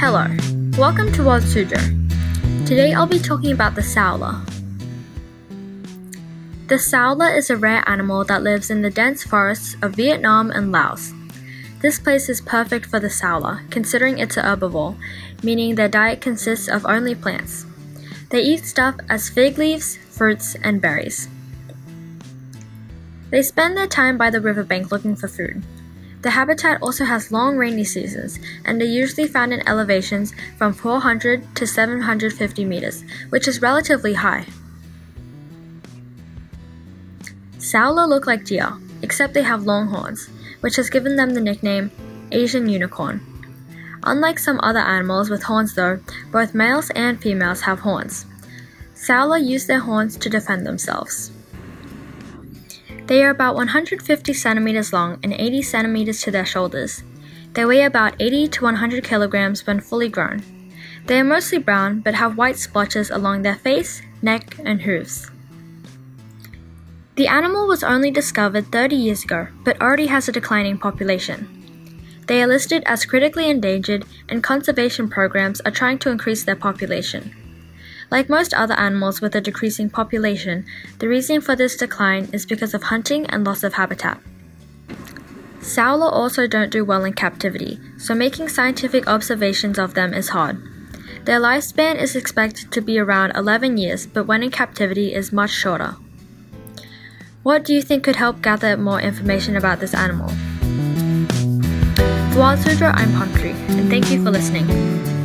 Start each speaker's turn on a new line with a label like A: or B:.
A: Hello, welcome to Wild Suzhou. Today I'll be talking about the Saola. The Saola is a rare animal that lives in the dense forests of Vietnam and Laos. This place is perfect for the Saola, considering it's a herbivore, meaning their diet consists of only plants. They eat stuff as fig leaves, fruits, and berries. They spend their time by the riverbank looking for food. The habitat also has long rainy seasons, and are usually found in elevations from 400 to 750 meters, which is relatively high. Saola look like deer, except they have long horns, which has given them the nickname Asian unicorn. Unlike some other animals with horns, though, both males and females have horns. Saola use their horns to defend themselves. They are about 150 centimeters long and 80 centimeters to their shoulders. They weigh about 80 to 100 kilograms when fully grown. They are mostly brown but have white splotches along their face, neck, and hooves. The animal was only discovered 30 years ago but already has a declining population. They are listed as critically endangered, and conservation programs are trying to increase their population. Like most other animals with a decreasing population, the reason for this decline is because of hunting and loss of habitat. Saola also don't do well in captivity, so making scientific observations of them is hard. Their lifespan is expected to be around 11 years, but when in captivity is much shorter. What do you think could help gather more information about this animal? For Wild Suzhou, I'm Palmtree, and thank you for listening.